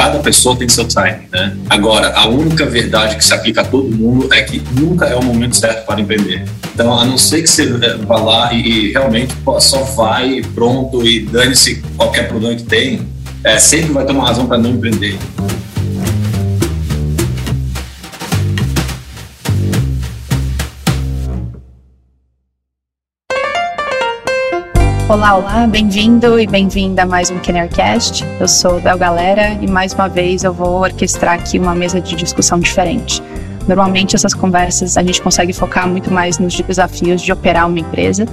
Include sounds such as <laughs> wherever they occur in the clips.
cada pessoa tem seu time, né? Agora, a única verdade que se aplica a todo mundo é que nunca é o momento certo para empreender. Então, a não ser que você eh, vá lá e, e realmente pô, só vai pronto e dane-se qualquer problema que tem, é, sempre vai ter uma razão para não empreender. Olá, olá, bem-vindo e bem-vinda a mais um Kennercast. Eu sou Bel Galera e mais uma vez eu vou orquestrar aqui uma mesa de discussão diferente. Normalmente essas conversas a gente consegue focar muito mais nos desafios de operar uma empresa.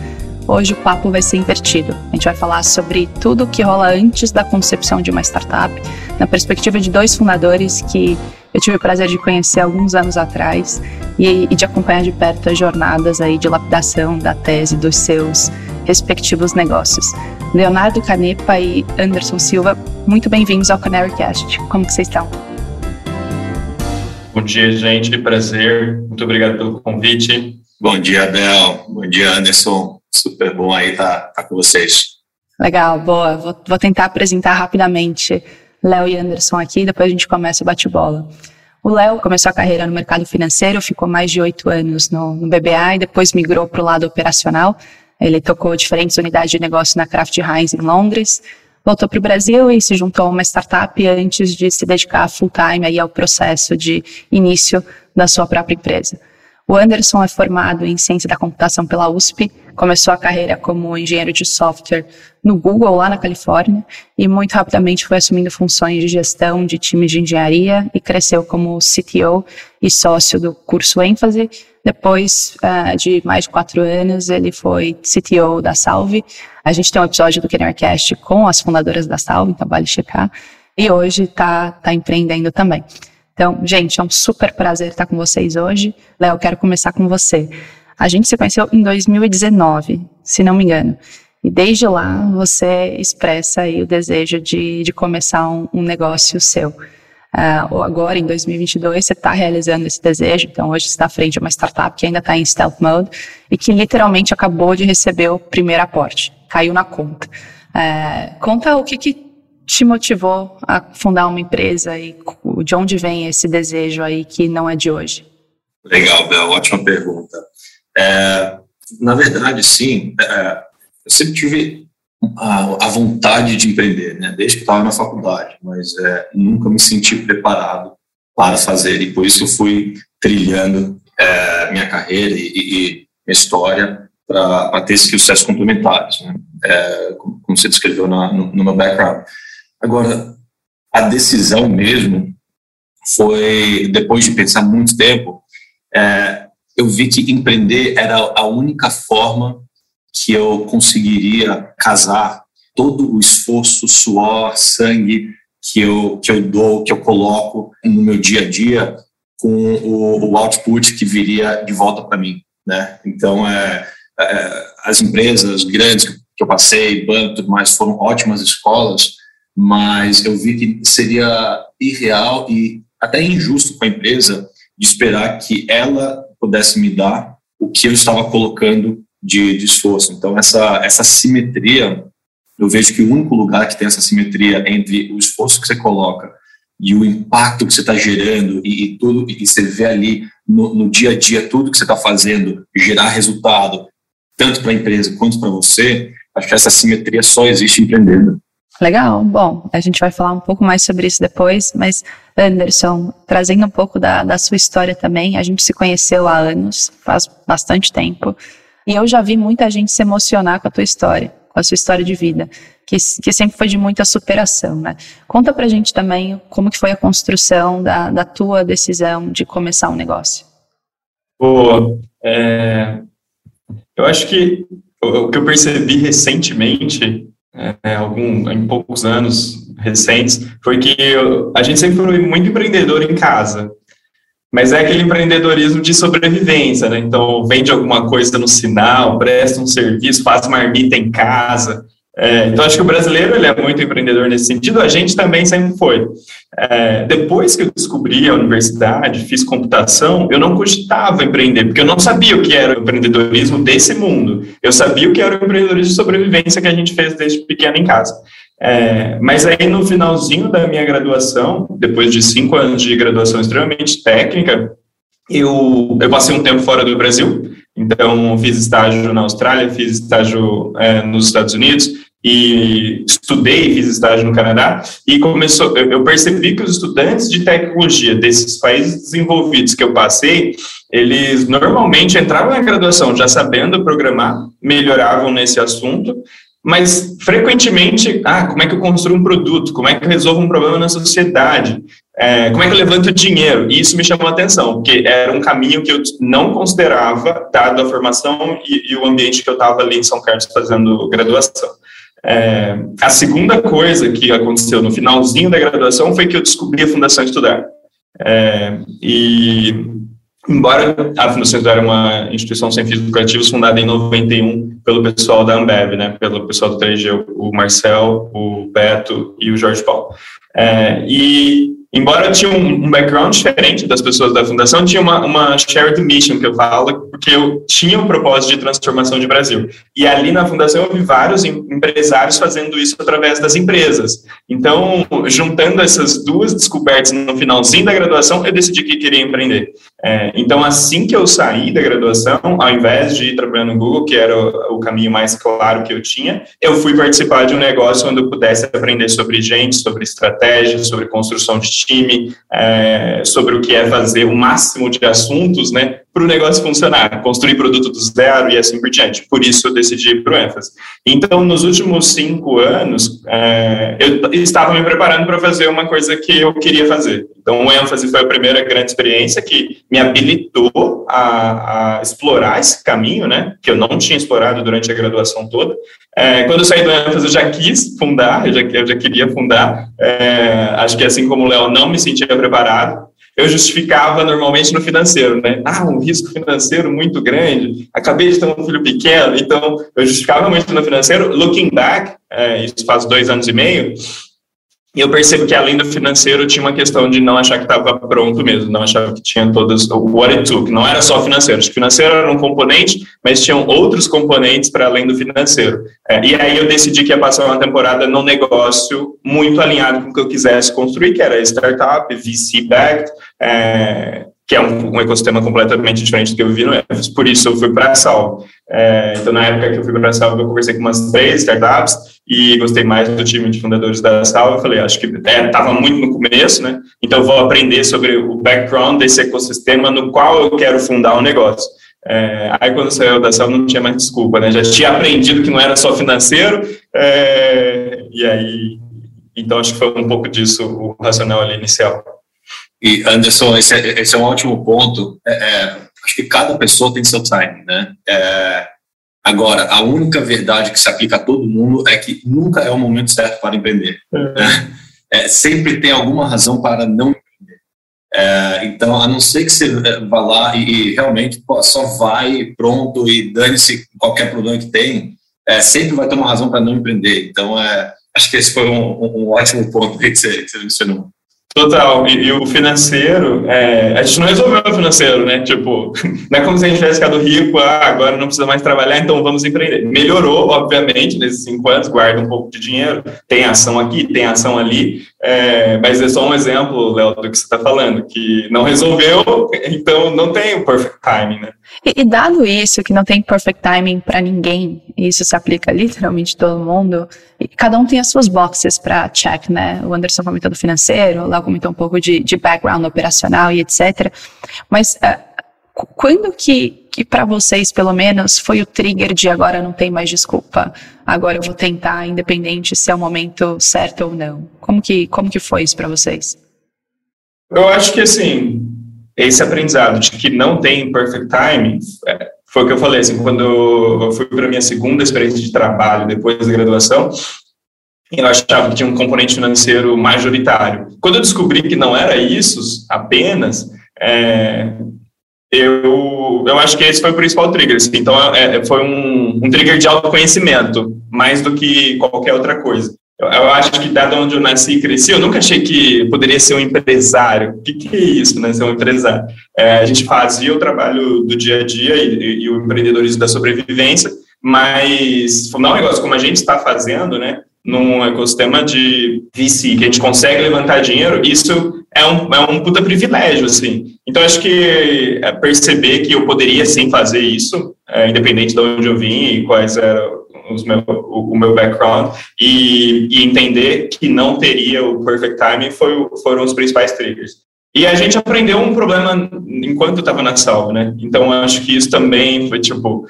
Hoje o papo vai ser invertido. A gente vai falar sobre tudo o que rola antes da concepção de uma startup, na perspectiva de dois fundadores que eu tive o prazer de conhecer alguns anos atrás e, e de acompanhar de perto as jornadas aí de lapidação da tese dos seus respectivos negócios. Leonardo Canepa e Anderson Silva, muito bem-vindos ao CanaryCast. Como que vocês estão? Bom dia, gente. Prazer. Muito obrigado pelo convite. Bom dia, Bel. Bom dia, Anderson. Super bom aí estar tá, tá com vocês. Legal, boa. Vou, vou tentar apresentar rapidamente Léo e Anderson aqui, depois a gente começa o bate-bola. O Léo começou a carreira no mercado financeiro, ficou mais de oito anos no, no BBA e depois migrou para o lado operacional. Ele tocou diferentes unidades de negócio na Kraft Heinz em Londres, voltou para o Brasil e se juntou a uma startup antes de se dedicar full time aí ao processo de início da sua própria empresa. O Anderson é formado em ciência da computação pela USP, começou a carreira como engenheiro de software no Google, lá na Califórnia, e muito rapidamente foi assumindo funções de gestão de times de engenharia e cresceu como CTO e sócio do curso ênfase. Depois uh, de mais de quatro anos, ele foi CTO da Salve. A gente tem um episódio do KennerCast com as fundadoras da Salve, então vale checar. E hoje está tá empreendendo também. Então, gente, é um super prazer estar com vocês hoje. Léo, quero começar com você. A gente se conheceu em 2019, se não me engano. E desde lá você expressa aí o desejo de, de começar um, um negócio seu. Uh, agora, em 2022, você está realizando esse desejo. Então, hoje você está à frente de uma startup que ainda está em stealth mode e que literalmente acabou de receber o primeiro aporte. Caiu na conta. Uh, conta o que, que te motivou a fundar uma empresa e de onde vem esse desejo aí que não é de hoje? Legal, Bel, ótima pergunta. É, na verdade, sim, é, eu sempre tive a, a, vontade de empreender, né, desde que estava na faculdade, mas é, nunca me senti preparado para fazer, e por isso eu fui trilhando é, minha carreira e, e minha história para ter esses sucessos complementares, né, é, como, como, você descreveu na, no, no meu background. Agora, a decisão mesmo foi, depois de pensar muito tempo, é, eu vi que empreender era a única forma que eu conseguiria casar todo o esforço, suor, sangue que eu, que eu dou, que eu coloco no meu dia a dia com o, o output que viria de volta para mim, né? Então, é, é, as empresas grandes que eu passei, banco tudo mais, foram ótimas escolas, mas eu vi que seria irreal e até injusto com a empresa de esperar que ela pudesse me dar o que eu estava colocando de, de esforço. Então, essa, essa simetria, eu vejo que o único lugar que tem essa simetria entre o esforço que você coloca e o impacto que você está gerando e, e, tudo, e você vê ali no, no dia a dia tudo que você está fazendo gerar resultado, tanto para a empresa quanto para você, acho que essa simetria só existe empreendendo. Legal, bom, a gente vai falar um pouco mais sobre isso depois, mas Anderson, trazendo um pouco da, da sua história também, a gente se conheceu há anos, faz bastante tempo, e eu já vi muita gente se emocionar com a tua história, com a sua história de vida, que, que sempre foi de muita superação, né? Conta pra gente também como que foi a construção da, da tua decisão de começar um negócio. Boa, é, eu acho que o que eu percebi recentemente é, algum, em poucos anos recentes, foi que eu, a gente sempre foi muito empreendedor em casa. Mas é aquele empreendedorismo de sobrevivência, né? Então, vende alguma coisa no sinal, presta um serviço, faz marmita em casa. É, então, acho que o brasileiro ele é muito empreendedor nesse sentido, a gente também sempre foi. É, depois que eu descobri a universidade, fiz computação, eu não cogitava empreender, porque eu não sabia o que era o empreendedorismo desse mundo. Eu sabia o que era o empreendedorismo de sobrevivência que a gente fez desde pequeno em casa. É, mas aí no finalzinho da minha graduação, depois de cinco anos de graduação extremamente técnica, eu, eu passei um tempo fora do Brasil, então fiz estágio na Austrália, fiz estágio é, nos Estados Unidos e estudei, fiz estágio no Canadá e começou, eu percebi que os estudantes de tecnologia desses países desenvolvidos que eu passei, eles normalmente entravam na graduação já sabendo programar, melhoravam nesse assunto mas frequentemente, ah, como é que eu construo um produto? Como é que eu resolvo um problema na sociedade? É, como é que eu levanto dinheiro? E isso me chamou a atenção, porque era um caminho que eu não considerava, dado a formação e, e o ambiente que eu estava ali em São Carlos fazendo graduação. É, a segunda coisa que aconteceu no finalzinho da graduação foi que eu descobri a Fundação Estudar. É, e embora a Fundação era uma instituição sem fins lucrativos fundada em 91 pelo pessoal da Ambev, né, pelo pessoal do 3G, o Marcel, o Beto e o Jorge Paulo. É, e embora eu tinha um, background diferente das pessoas da fundação, tinha uma, uma shared mission que eu falo, porque eu tinha um propósito de transformação de Brasil. E ali na fundação eu vi vários empresários fazendo isso através das empresas. Então, juntando essas duas descobertas no finalzinho da graduação, eu decidi que queria empreender. É, então, assim que eu saí da graduação, ao invés de ir trabalhando no Google, que era o, o caminho mais claro que eu tinha, eu fui participar de um negócio onde eu pudesse aprender sobre gente, sobre estratégia, sobre construção de time, é, sobre o que é fazer o máximo de assuntos, né, para o negócio funcionar, construir produto do zero e assim por diante. Por isso eu decidi ir para o ênfase. Então, nos últimos cinco anos, é, eu estava me preparando para fazer uma coisa que eu queria fazer. Então, o ênfase foi a primeira grande experiência que me habilitou a, a explorar esse caminho, né, que eu não tinha explorado durante a graduação toda. É, quando eu saí do ênfase, eu já quis fundar, eu já, eu já queria fundar. É, acho que assim como o Léo, não me sentia preparado eu justificava normalmente no financeiro, né? Ah, um risco financeiro muito grande, acabei de ter um filho pequeno, então eu justificava muito no financeiro. Looking back, é, isso faz dois anos e meio, e eu percebo que além do financeiro tinha uma questão de não achar que estava pronto mesmo, não achar que tinha todas o what it took, não era só financeiro, o financeiro era um componente, mas tinham outros componentes para além do financeiro. É, e aí eu decidi que ia passar uma temporada num negócio muito alinhado com o que eu quisesse construir, que era startup, VC-backed, é, que é um, um, ecossistema completamente diferente do que eu vivi no Ephes. Por isso, eu fui para a Salve. É, então, na época que eu fui para a Salve, eu conversei com umas três startups e gostei mais do time de fundadores da Salve. Eu falei, acho que estava é, muito no começo, né? Então, vou aprender sobre o background desse ecossistema no qual eu quero fundar um negócio. É, aí, quando saiu da Salve, não tinha mais desculpa, né? Já tinha aprendido que não era só financeiro, é, e aí... Então, acho que foi um pouco disso o racional ali inicial. E, Anderson, esse é, esse é um ótimo ponto. É, é, acho que cada pessoa tem seu time, né? É, agora, a única verdade que se aplica a todo mundo é que nunca é o momento certo para empreender. Né? É, sempre tem alguma razão para não empreender. É, então, a não ser que você vá lá e, e realmente pô, só vai pronto e dane-se qualquer problema que tem, sempre vai ter uma razão para não empreender. Então, acho que esse foi um, um ótimo ponto que você, que você mencionou. Total, e, e, o financeiro, é, a gente não resolveu o financeiro, né? Tipo, <laughs> não é como se a gente tivesse ficado rico, ah, agora não precisa mais trabalhar, então vamos empreender. Melhorou, obviamente, nesses cinco anos, guarda um pouco de dinheiro, tem ação aqui, tem ação ali, é, mas é só um exemplo, Léo, do que você está falando, que não resolveu, <laughs> então não tem o perfect timing, né? E, e dado isso, que não tem perfect timing para ninguém, e isso se aplica literalmente a todo mundo, cada um tem as suas boxes para check, né? O Anderson comentou do financeiro, o Léo comentou um pouco de, de background operacional e etc. Mas uh, quando que, que para vocês, pelo menos, foi o trigger de agora não tem mais desculpa, agora eu vou tentar, independente se é o momento certo ou não? Como que, como que foi isso para vocês? Eu acho que, assim, esse aprendizado de que não tem perfect timing, é, foi o que eu falei, assim, quando eu fui para minha segunda experiência de trabalho depois da graduação, eu achava que tinha um componente financeiro majoritário. Quando eu descobri que não era isso apenas, é, eu, eu acho que esse foi o principal trigger. Assim, então, é, foi um, um trigger de autoconhecimento, mais do que qualquer outra coisa. Eu, eu, acho que, dado onde eu nasci e cresci, eu nunca achei que poderia ser um empresário. O que, que é isso, né, ser um empresário? É, a gente fazia o trabalho do dia a dia e, e, e o empreendedorismo da sobrevivência, mas fundar um negócio como a gente está fazendo, né, num ecossistema de VC, que a gente consegue levantar dinheiro, isso é um, é um puta privilégio, assim. Então, acho que é perceber que eu poderia, sim, fazer isso, é, independente de onde eu vim e quais eram os meu, o, o, meu background, e, e, entender que não teria o perfect timing foi, foram os principais triggers. E a gente aprendeu um problema enquanto estava na salva, né? Então, acho que isso também foi, tipo,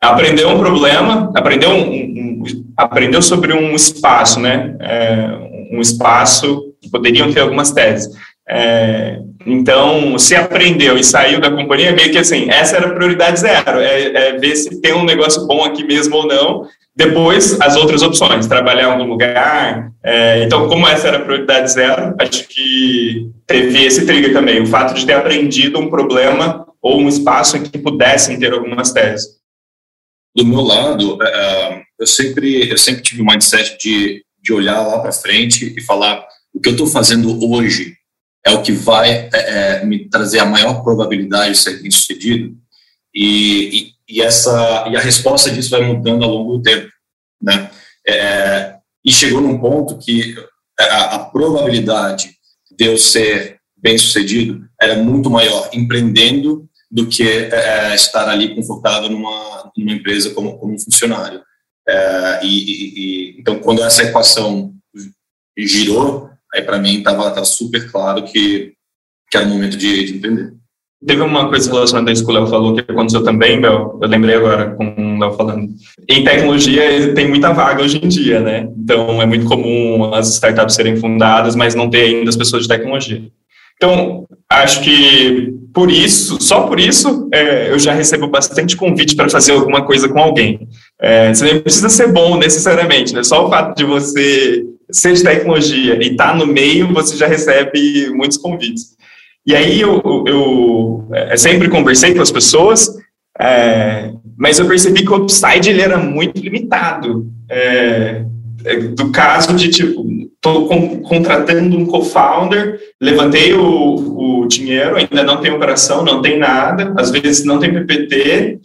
aprendeu um problema, aprendeu, um, um, aprendeu sobre um espaço, né? É, um espaço, poderiam ter algumas teses. É, então, se aprendeu e saiu da companhia, meio que assim, essa era a prioridade zero, é, é, ver se tem um negócio bom aqui mesmo ou não. Depois, as outras opções, trabalhar em algum lugar. É, então, como essa era a prioridade zero, acho que teve esse trigger também, o fato de ter aprendido um problema ou um espaço em que pudessem ter algumas teses do meu lado, uh, eu sempre eu sempre tive o mindset de, de olhar lá para frente e falar o que eu estou fazendo hoje é o que vai é, é, me trazer a maior probabilidade de ser bem sucedido e, e, e, essa e a resposta disso vai mudando ao longo do tempo, né? É, e chegou num ponto que a, a probabilidade de eu ser bem sucedido era muito maior empreendendo do que é, estar ali confortável numa, numa empresa como, como um funcionário. É, e, e, então, quando essa equação girou, aí para mim estava super claro que, que era o momento de, de. Teve uma coisa relacionada a isso que o Léo falou, que aconteceu também, Bel, eu lembrei agora com o Léo falando. Em tecnologia tem muita vaga hoje em dia, né? Então é muito comum as startups serem fundadas, mas não ter ainda as pessoas de tecnologia. Então, acho que por isso, só por isso, é, eu já recebo bastante convite para fazer alguma coisa com alguém. É, você nem precisa ser bom necessariamente, né? Só o fato de você ser de tecnologia e estar tá no meio, você já recebe muitos convites. E aí eu, eu, eu é, sempre conversei com as pessoas, é, mas eu percebi que o upside ele era muito limitado. É, é do caso de tipo, estou contratando um co-founder, levantei o, o dinheiro, ainda não tem operação, não tem nada, às vezes não tem PPT,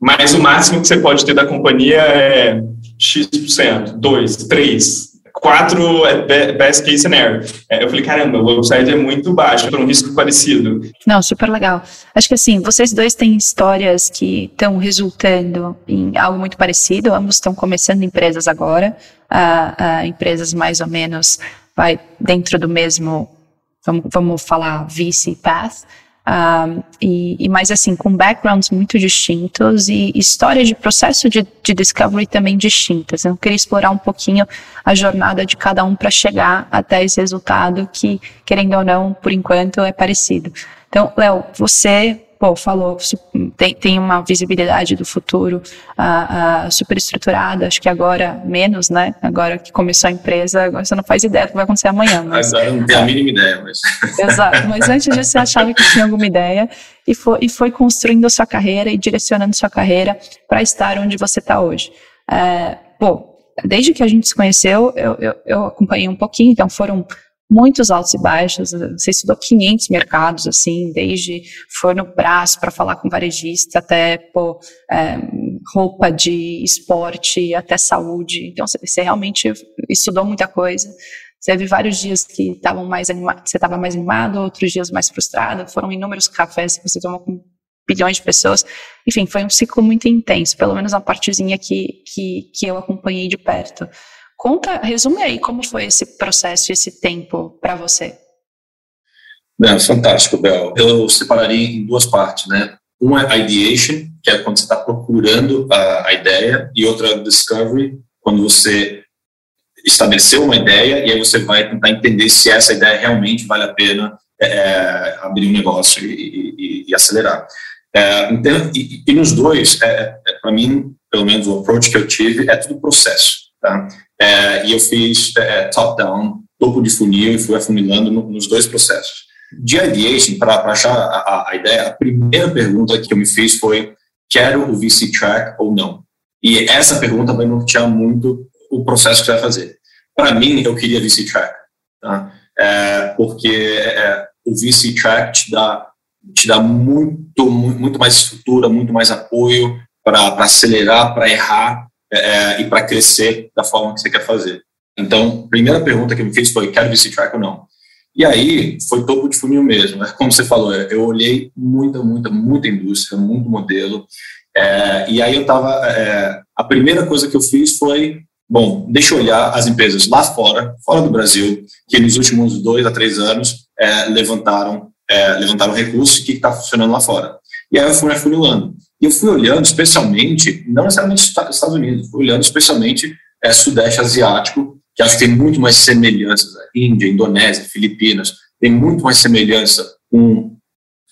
mas o máximo que você pode ter da companhia é X%, 2, 3, 4 é best case scenario. É, eu falei, caramba, o upside é muito baixo, para um risco parecido. Não, super legal. Acho que assim, vocês dois têm histórias que estão resultando em algo muito parecido, ambos estão começando empresas agora, a, empresas mais ou menos vai dentro do mesmo, vamos, vamos falar, VC path, um, e, e, mais assim, com backgrounds muito distintos e histórias de processo de, de discovery também distintas. Eu queria explorar um pouquinho a jornada de cada um para chegar até esse resultado que, querendo ou não, por enquanto é parecido. Então, Léo, você pô, falou, tem, tem uma visibilidade do futuro uh, uh, super estruturada, acho que agora menos, né? Agora que começou a empresa, agora você não faz ideia do que vai acontecer amanhã. Mas... Agora não tem a mínima ideia, mas... <laughs> Exato, mas antes disso você achava que tinha alguma ideia e foi, e foi construindo a sua carreira e direcionando sua carreira para estar onde você está hoje. É, pô, desde que a gente se conheceu, eu, eu, eu acompanhei um pouquinho, então foram muitos altos e baixos. Você estudou 500 mercados, assim, desde for no braço para falar com varejista, até pô, é, roupa de esporte, até saúde. Então, você, realmente estudou muita coisa. Teve vários dias que estavam mais animados, você estava mais animado, outros dias mais frustrado. Foram inúmeros cafés que você tomou com bilhões de pessoas. Enfim, foi um ciclo muito intenso, pelo menos a partezinha que, que, que eu acompanhei de perto. Conta, resume aí como foi esse processo, esse tempo para você. É, fantástico, Bel. Eu separaria em duas partes, né? Uma é ideation, que é quando você está procurando a, a, ideia, e outra é discovery, quando você estabeleceu uma ideia e aí você vai tentar entender se essa ideia realmente vale a pena é, é abrir um negócio e, e, e acelerar. É, então, e, e, nos dois, é, é para mim, pelo menos o approach que eu tive, é tudo processo. Tá? É, e eu fiz é, top-down, topo de funil, e fui afunilando no, nos dois processos. De ideation, para achar a, a, ideia, a primeira pergunta que eu me fiz foi: quero o VC track ou não? E essa pergunta vai nortear muito o processo que você vai fazer. Para mim, eu queria VC track, tá? É, porque é, o VC track te dá, te dá muito, muito mais estrutura, muito mais apoio para acelerar, para errar é, é, e para crescer da forma que você quer fazer. Então, a primeira pergunta que eu me fiz foi, quero VC Track ou não? E aí, foi topo de funil mesmo. Né? Como você falou, eu olhei muita, muita, muita indústria, muito modelo. É, e aí eu estava... É, a primeira coisa que eu fiz foi, bom, deixa eu olhar as empresas lá fora, fora do Brasil, que nos últimos dois a três anos é, levantaram, é, levantaram recursos e que está funcionando lá fora. E aí eu fui afunilando. E eu fui olhando especialmente, não necessariamente Estados Unidos, fui olhando especialmente é, Sudeste Asiático, que acho que tem muito mais semelhanças, né? Índia, Indonésia, Filipinas, tem muito mais semelhança com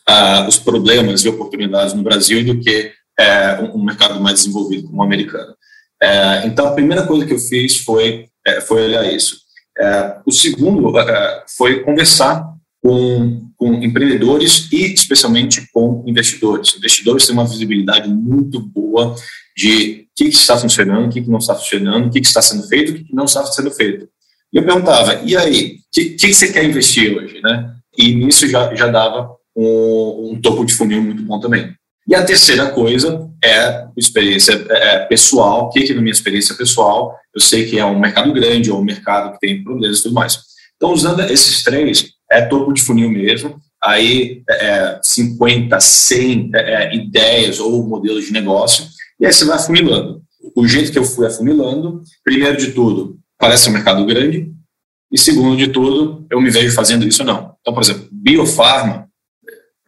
ah, os problemas e oportunidades no Brasil do que é, um, um, mercado mais desenvolvido como o americano. É, então, a primeira coisa que eu fiz foi, é, foi olhar isso. É, o segundo é, foi conversar com, com empreendedores e especialmente com investidores. Investidores têm uma visibilidade muito boa de o que, está funcionando, o que, não está funcionando, o que, está sendo feito, o que, não está sendo feito. E eu perguntava, e aí, o que, que, você quer investir hoje? Né? E nisso já, já dava um, um topo de funil muito bom também. E a terceira coisa é experiência é, é pessoal. O que, que, na minha experiência pessoal, eu sei que é um mercado grande ou um mercado que tem problemas e tudo mais. Então, usando esses três, é topo de funil mesmo. Aí, é, 50, 100 é, é, ideias ou modelos de negócio, e aí você vai afunilando. O jeito que eu fui afunilando, primeiro de tudo, parece um mercado grande, e segundo de tudo, eu me vejo fazendo isso ou não. Então, por exemplo, biofarma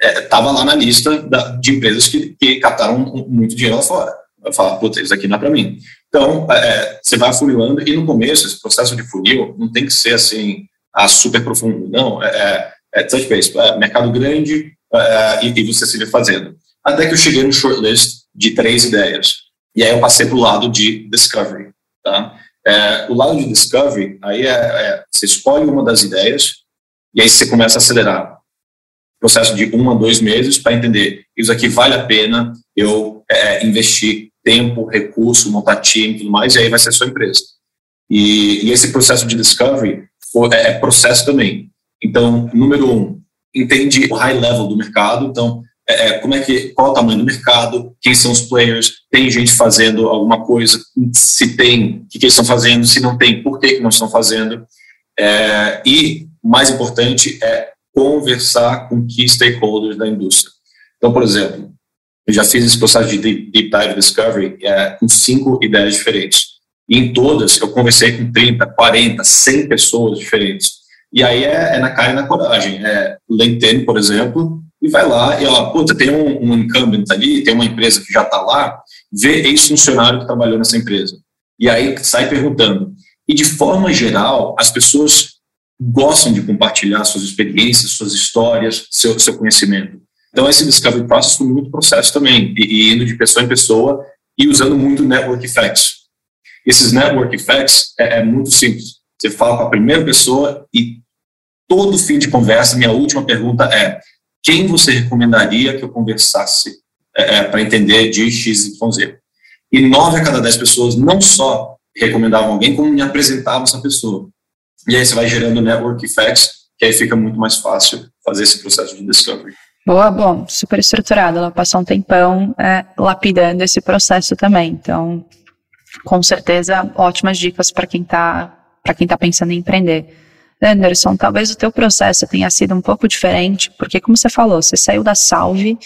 estava é, lá na lista da, de empresas que, que captaram muito dinheiro lá fora. Eu falo, putz, isso aqui não é para mim. Então, é, você vai afunilando, e no começo, esse processo de funil não tem que ser assim, a super profundo, não. É, é, é touch base, é mercado grande é, e, e, você se vê fazendo. Até que eu cheguei no shortlist de três ideias. E aí eu passei para o lado de discovery. Tá? É, o lado de discovery, aí é, é, você escolhe uma das ideias e aí você começa a acelerar. Processo de um a dois meses para entender isso aqui vale a pena eu é, investir tempo, recurso, montar time e tudo mais, e aí vai ser sua empresa. E, e esse processo de discovery é, é, processo também. Então, número um, entende o high level do mercado. Então, é, é, como é que, qual é o tamanho do mercado, quem são os players, tem gente fazendo alguma coisa, se tem, o que, que eles estão fazendo, se não tem, por que, que não estão fazendo. É, e, mais importante, é conversar com key stakeholders da indústria. Então, por exemplo, eu já fiz esse processo de Deep, Dive Discovery é, com cinco ideias diferentes. E em todas eu conversei com 30, 40, 100 pessoas diferentes. E aí é, é na cara e na coragem. É LinkedIn, por exemplo, e vai lá e ela, puta, tem um, um incumbent ali, tem uma empresa que já está lá, vê ex-funcionário que trabalhou nessa empresa. E aí sai perguntando. E de forma geral, as pessoas gostam de compartilhar suas experiências, suas histórias, seu, seu conhecimento. Então, esse discovery process foi muito processo também, e, e indo de pessoa em pessoa e usando muito network effects. Esses network effects é, é muito simples. Você fala com a primeira pessoa e todo fim de conversa, minha última pergunta é: quem você recomendaria que eu conversasse é, é para entender de X, Y, Z? E nove a cada dez pessoas não só recomendavam alguém, como me apresentavam essa pessoa. E aí você vai gerando network effects, que aí fica muito mais fácil fazer esse processo de discovery. Boa, bom, super estruturado. Ela passou um tempão é, lapidando esse processo também. Então, com certeza, ótimas dicas para quem está para quem tá pensando em empreender. Anderson, talvez o teu processo tenha sido um pouco diferente, porque como você falou, você saiu da Salve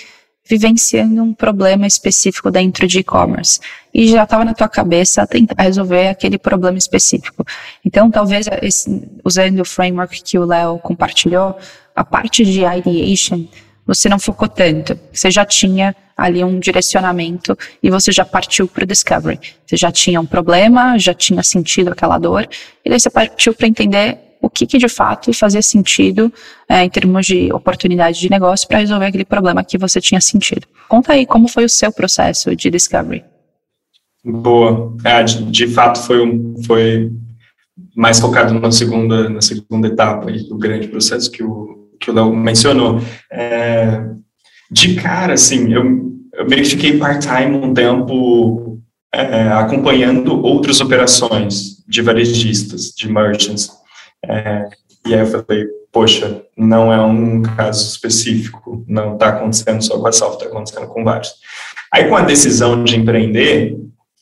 vivenciando um problema específico dentro de e-commerce e já estava na tua cabeça tentar resolver aquele problema específico. Então, talvez esse, usando o framework que o Léo compartilhou, a parte de ideation você não focou tanto. Você já tinha ali um direcionamento e você já partiu para o discovery. Você já tinha um problema, já tinha sentido aquela dor, e daí você partiu para entender o que, que, de fato fazia sentido é, em termos de oportunidade de negócio para resolver aquele problema que você tinha sentido. Conta aí como foi o seu processo de discovery. Boa. É, de, de, fato foi, um, foi mais focado na segunda, na segunda etapa do grande processo que o que o Léo mencionou. É, de cara, assim, eu, eu meio que fiquei part-time um tempo é, acompanhando outras operações de varejistas, de merchants. É, e aí eu falei, poxa, não é um caso específico, não está acontecendo só com a Salve, está acontecendo com vários. Aí com a decisão de empreender,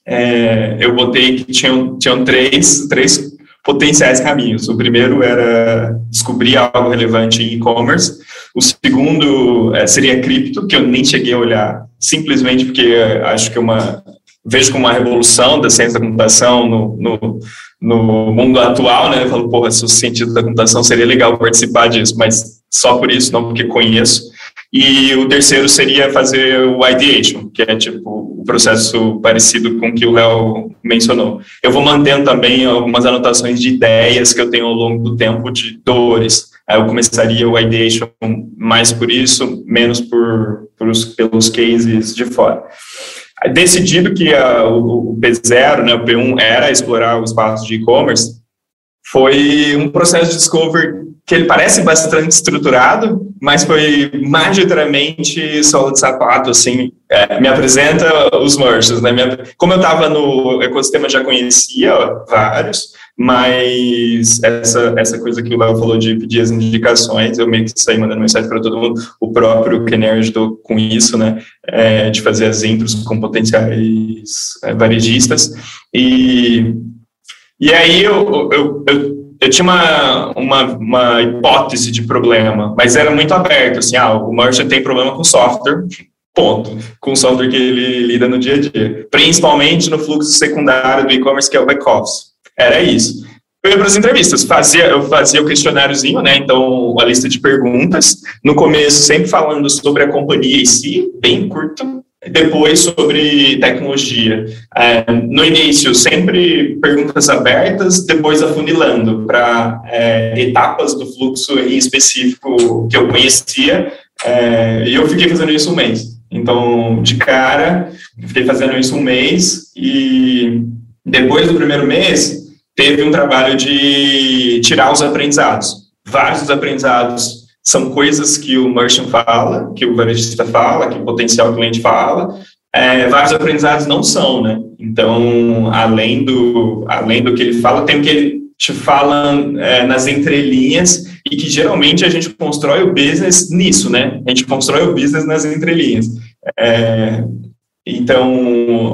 é, eu botei que tinham, tinham três, três potenciais caminhos. O primeiro era descobrir algo relevante em e-commerce. O segundo é, seria cripto, que eu nem cheguei a olhar, simplesmente porque acho que é uma vejo como uma revolução da ciência da computação no, no, no mundo atual, né? Eu falo, porra, se o cientista da computação seria legal participar disso, mas só por isso, não porque conheço. E o terceiro seria fazer o ideation, que é tipo o processo parecido com o que o Léo mencionou. Eu vou mantendo também algumas anotações de ideias que eu tenho ao longo do tempo de dores. Eu começaria o ideation mais por isso, menos por, por os, pelos cases de fora. Decidido que a, o, o P0, né, o P1 era explorar o espaço de e-commerce, foi um processo de discovery que ele parece bastante estruturado, mas foi majoritariamente solo de sapato, assim, é, me apresenta os merchants, né, minha, como eu estava no ecossistema, já conhecia vários, mas essa, essa coisa que o Léo falou de pedir as indicações, eu meio que saí mandando mensagem para todo mundo, o próprio Kenner ajudou com isso, né, é, de fazer as intros com potenciais é, varejistas, e, e aí eu, eu, eu eu tinha uma, uma, uma, hipótese de problema, mas era muito aberto, assim, ah, o merchant tem problema com software, ponto, com o software que ele lida no dia a dia, principalmente no fluxo secundário do e-commerce, que é o back-office. Era isso. Eu ia para as entrevistas, fazia, eu fazia o questionáriozinho, né, então a lista de perguntas, no começo sempre falando sobre a companhia em si, bem curto, depois sobre tecnologia. É, no início, sempre perguntas abertas, depois afunilando para é, etapas do fluxo em específico que eu conhecia, é, e eu fiquei fazendo isso um mês. Então, de cara, fiquei fazendo isso um mês, e depois do primeiro mês, teve um trabalho de tirar os aprendizados. Vários aprendizados são coisas que o merchant fala, que o varejista fala, que o potencial cliente fala. É, vários aprendizados não são, né? Então, além do, além do que ele fala, tem o que ele te fala é, nas entrelinhas e que geralmente a gente constrói o business nisso, né? A gente constrói o business nas entrelinhas. É, então,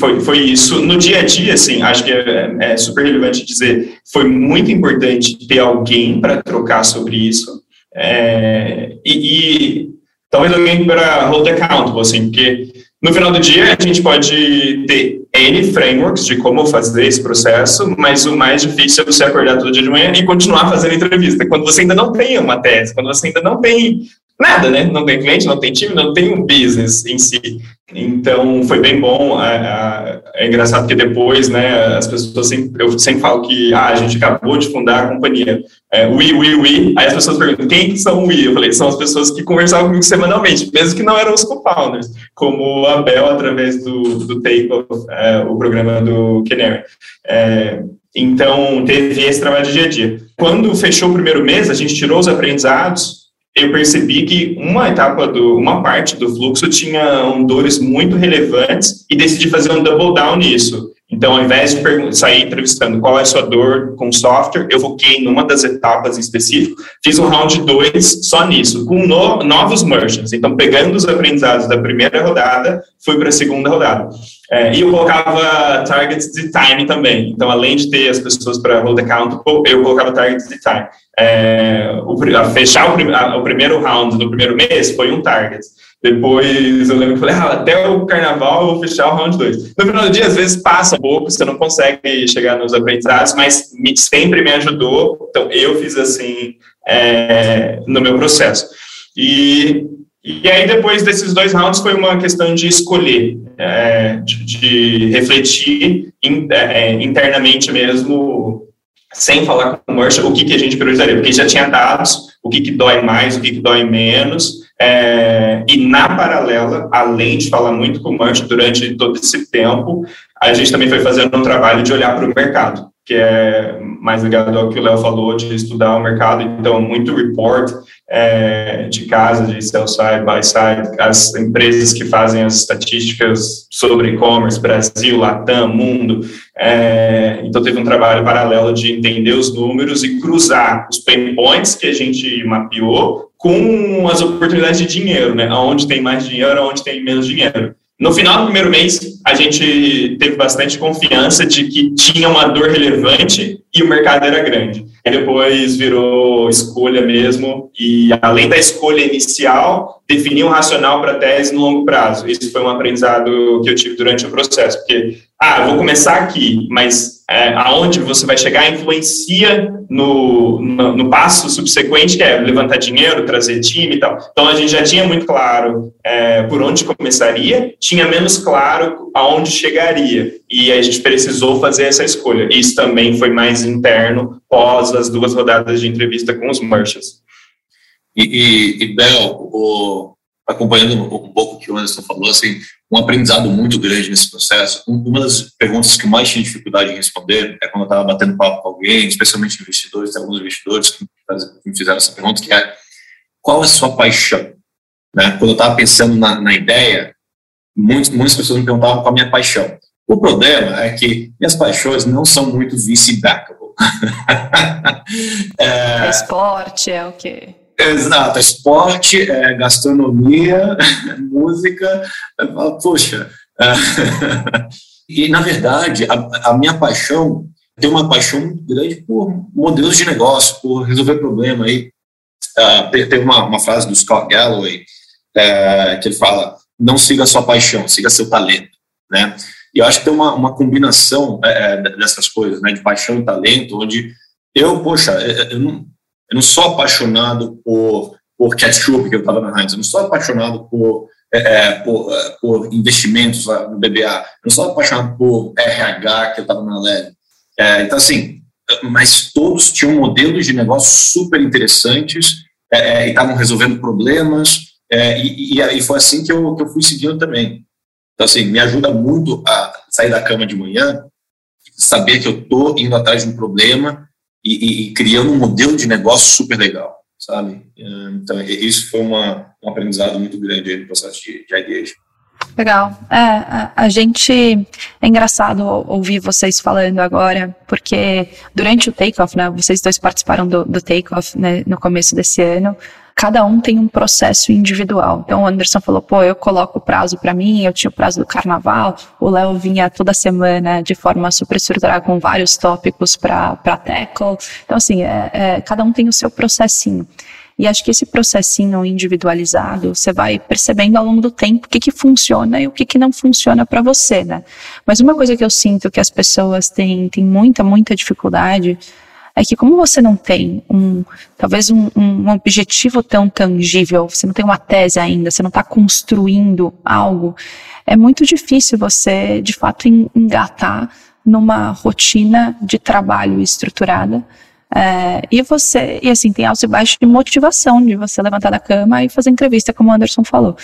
foi, foi isso. No dia a dia, assim, acho que é, é super relevante dizer, foi muito importante ter alguém para trocar sobre isso. É, e, e, talvez alguém para hold accountable, assim, porque no final do dia a gente pode ter N frameworks de como fazer esse processo, mas o mais difícil é você acordar todo dia de manhã e continuar fazendo entrevista, quando você ainda não tem uma tese, quando você ainda não tem nada, né? Não tem cliente, não tem time, não tem um business em si. Então, foi bem bom. É, é engraçado que depois, né, as pessoas sempre, eu sempre falo que ah, a gente acabou de fundar a companhia. É, we, we, we. Aí as pessoas perguntam, quem são we? Eu falei, são as pessoas que conversavam comigo semanalmente, mesmo que não eram os co-founders, como a Bel, através do, do Take-Off, é, o programa do Canary. É, então, teve esse trabalho de dia a dia. Quando fechou o primeiro mês, a gente tirou os aprendizados eu percebi que uma etapa do, uma parte do fluxo tinha dores muito relevantes e decidi fazer um double down nisso. Então, ao invés de sair entrevistando qual é a sua dor com software, eu foquei numa das etapas em específico, fiz um round 2 só nisso, com no, novos merchants. Então, pegando os aprendizados da primeira rodada, fui para a segunda rodada. É, e eu colocava targets de time também. Então, além de ter as pessoas para hold accountable, eu colocava targets de time. É, o, fechar o, a, o primeiro round no primeiro mês foi um target. Depois eu lembro que falei, ah, até o carnaval eu vou fechar o round 2. No final do dia, às vezes passa um pouco, você não consegue chegar nos aprendizados, mas me, sempre me ajudou. Então eu fiz assim é, no meu processo. E, e aí, depois desses dois rounds, foi uma questão de escolher, é, de, de, refletir in, é, internamente mesmo sem falar com o merchant, o que, que a gente priorizaria, porque já tinha dados, o que, que dói mais, o que, que dói menos, é, e na paralela, além de falar muito com o merchant durante todo esse tempo, a gente também foi fazendo um trabalho de olhar para o mercado, que é mais ligado ao que o Léo falou, de estudar o mercado, então, muito report é, de casa, de sell side, buy side, as empresas que fazem as estatísticas sobre e-commerce, Brasil, Latam, mundo, é, então teve um trabalho paralelo de entender os números e cruzar os pain points que a gente mapeou com as oportunidades de dinheiro, né, aonde tem mais dinheiro, aonde tem menos dinheiro. No final do primeiro mês, a gente teve bastante confiança de que tinha uma dor relevante e o mercado era grande. E depois virou escolha mesmo, e além da escolha inicial, definir um racional para a tese no longo prazo. Isso foi um aprendizado que eu tive durante o processo, porque, ah, eu vou começar aqui, mas é, aonde você vai chegar influencia no, no, no, passo subsequente, que é levantar dinheiro, trazer time e tal. Então, a gente já tinha muito claro é, por onde começaria, tinha menos claro aonde chegaria, e a gente precisou fazer essa escolha. Isso também foi mais interno, pós as duas rodadas de entrevista com os merchants. E, e, e Bel, o, acompanhando um pouco o que o Anderson falou, assim, um aprendizado muito grande nesse processo. Uma das perguntas que eu mais tinha dificuldade em responder é quando eu estava batendo papo com alguém, especialmente investidores, tem alguns investidores que me fizeram essa pergunta, que é qual é a sua paixão? Né? Quando eu estava pensando na, na ideia, muitas, muitas pessoas me perguntavam qual a minha paixão. O problema é que minhas paixões não são muito vice-backable. <laughs> é, é esporte, é o quê? Exato, esporte, é, gastronomia, <laughs> música, poxa. É, e, na verdade, a, a, minha paixão, tem uma paixão muito grande por modelos de negócio, por resolver problema. Aí, uh, tem uma, uma frase do Scott Galloway, uh, que ele fala, não siga sua paixão, siga seu talento, né? E eu acho que tem uma, uma combinação é, dessas coisas, né, de paixão e talento, onde eu, poxa, eu não, eu não sou apaixonado por, por ketchup, que eu estava na Heinz. Eu não sou apaixonado por, é, é por, é, por, investimentos no BBA. Eu não sou apaixonado por RH, que eu estava na Leve. É, então, assim, mas todos tinham modelos de negócio super interessantes é, é e estavam resolvendo problemas. e, e, e, foi assim que eu, que eu fui seguindo também. Então, assim, me ajuda muito a sair da cama de manhã, saber que eu estou indo atrás de um problema e, e, criando um modelo de negócio super legal, sabe? Então, isso foi uma, um aprendizado muito grande no processo de, de. Legal. É, a, a, gente. É engraçado ouvir vocês falando agora, porque durante o takeoff, né? Vocês dois participaram do, do takeoff né, no começo desse ano cada um tem um processo individual. Então o Anderson falou, pô, eu coloco o prazo para mim, eu tinha o prazo do carnaval, o Léo vinha toda semana de forma super estruturada com vários tópicos para tackle. Então assim, é, é, cada um tem o seu processinho. E acho que esse processinho individualizado, você vai percebendo ao longo do tempo o que, que funciona e o que, que não funciona para você, né? Mas uma coisa que eu sinto que as pessoas têm, têm muita, muita dificuldade é que como você não tem um, talvez um, um objetivo tão tangível, você não tem uma tese ainda, você não está construindo algo, é muito difícil você, de fato, engatar numa rotina de trabalho estruturada. É, e você, e assim, tem altos e baixos de motivação de você levantar da cama e fazer entrevista, como o Anderson falou.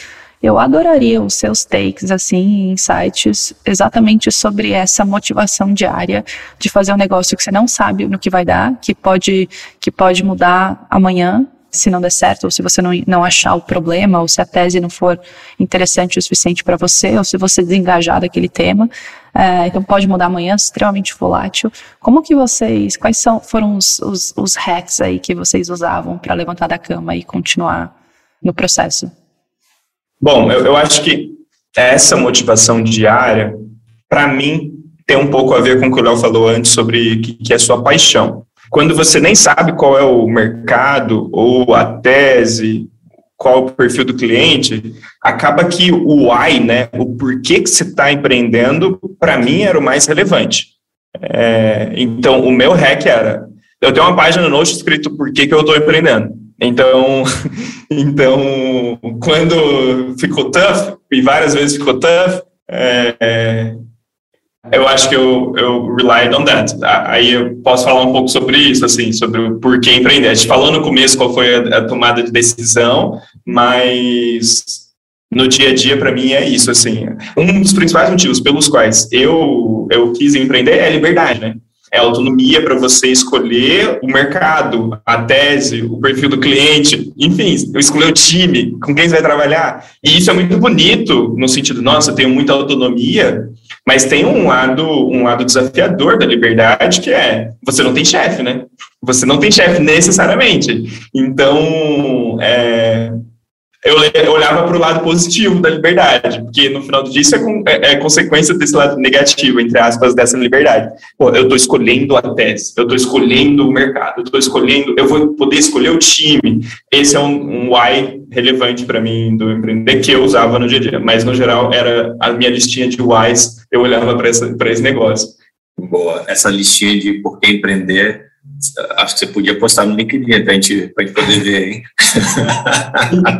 Eu adoraria os seus takes, assim, insights, exatamente sobre essa motivação diária de fazer um negócio que você não sabe no que vai dar, que pode, que pode mudar amanhã, se não der certo, ou se você não, não achar o problema, ou se a tese não for interessante o suficiente para você, ou se você desengajar daquele tema. É, então pode mudar amanhã, extremamente volátil. Como que vocês, quais são, foram os, os, os hacks aí que vocês usavam para levantar da cama e continuar no processo? Bom, eu, eu acho que essa motivação diária, para mim, tem um pouco a ver com o que o Léo falou antes sobre que, que é sua paixão. Quando você nem sabe qual é o mercado ou a tese, qual o perfil do cliente, acaba que o why, né, o porquê que você está empreendendo, para mim era o mais relevante. É, então, o meu hack era, eu tenho uma página no Notion escrito por que, eu estou empreendendo. Então, <laughs> então, quando ficou tough, e várias vezes ficou tough, é, eu acho que eu, eu relied on that. Aí eu posso falar um pouco sobre isso, assim, sobre o porquê empreender. A gente falou no começo qual foi a, a tomada de decisão, mas no dia a dia, para mim, é isso, assim. Um dos principais motivos pelos quais eu, eu quis empreender é a liberdade, né? É autonomia para você escolher o mercado, a tese, o perfil do cliente, enfim, escolher o time, com quem você vai trabalhar. E isso é muito bonito, no sentido, nossa, eu tenho muita autonomia, mas tem um lado, um lado desafiador da liberdade, que é, você não tem chefe, né? Você não tem chefe necessariamente. Então, é, eu, olhava para o lado positivo da liberdade, porque no final do dia isso é, é, é, consequência desse lado negativo, entre aspas, dessa liberdade. Pô, eu estou escolhendo a tese, eu estou escolhendo o mercado, eu estou escolhendo, eu vou poder escolher o time. Esse é um, um why relevante para mim do empreender que eu usava no dia a dia, mas no geral era a minha listinha de whys, eu olhava para esse negócio. Boa, essa listinha de por que empreender Acho que você podia postar no LinkedIn para a gente, pra gente poder ver, hein?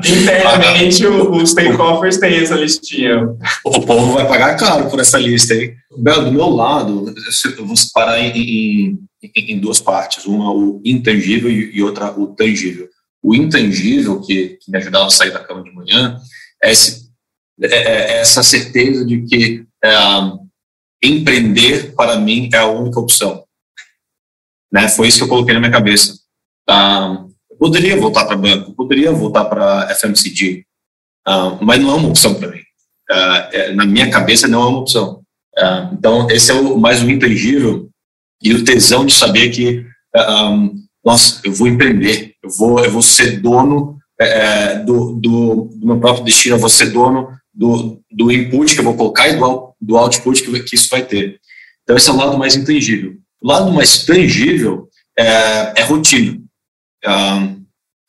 Internamente, os takeoffers têm essa listinha. O povo vai pagar caro por essa lista, hein? Bel, do meu lado, eu vou separar em, em, em, duas partes. Uma, o intangível e outra, o tangível. O intangível, que, que me ajudava a sair da cama de manhã, é, esse, é, é essa certeza de que é, empreender, para mim, é a única opção né? Foi isso que eu coloquei na minha cabeça. Ah, poderia voltar para banco, poderia voltar para FMCG, ah, mas não é uma opção para mim. Ah, é, na minha cabeça não é uma opção. Ah, então esse é o mais o intangível e o tesão de saber que um, nossa, eu vou empreender, eu vou, eu vou ser dono é, é, do, do, do, meu próprio destino, eu vou ser dono do, do input que eu vou colocar e do, do output que, que isso vai ter. Então, esse é o lado mais intangível. Lado mais tangível é, é rotina. Um,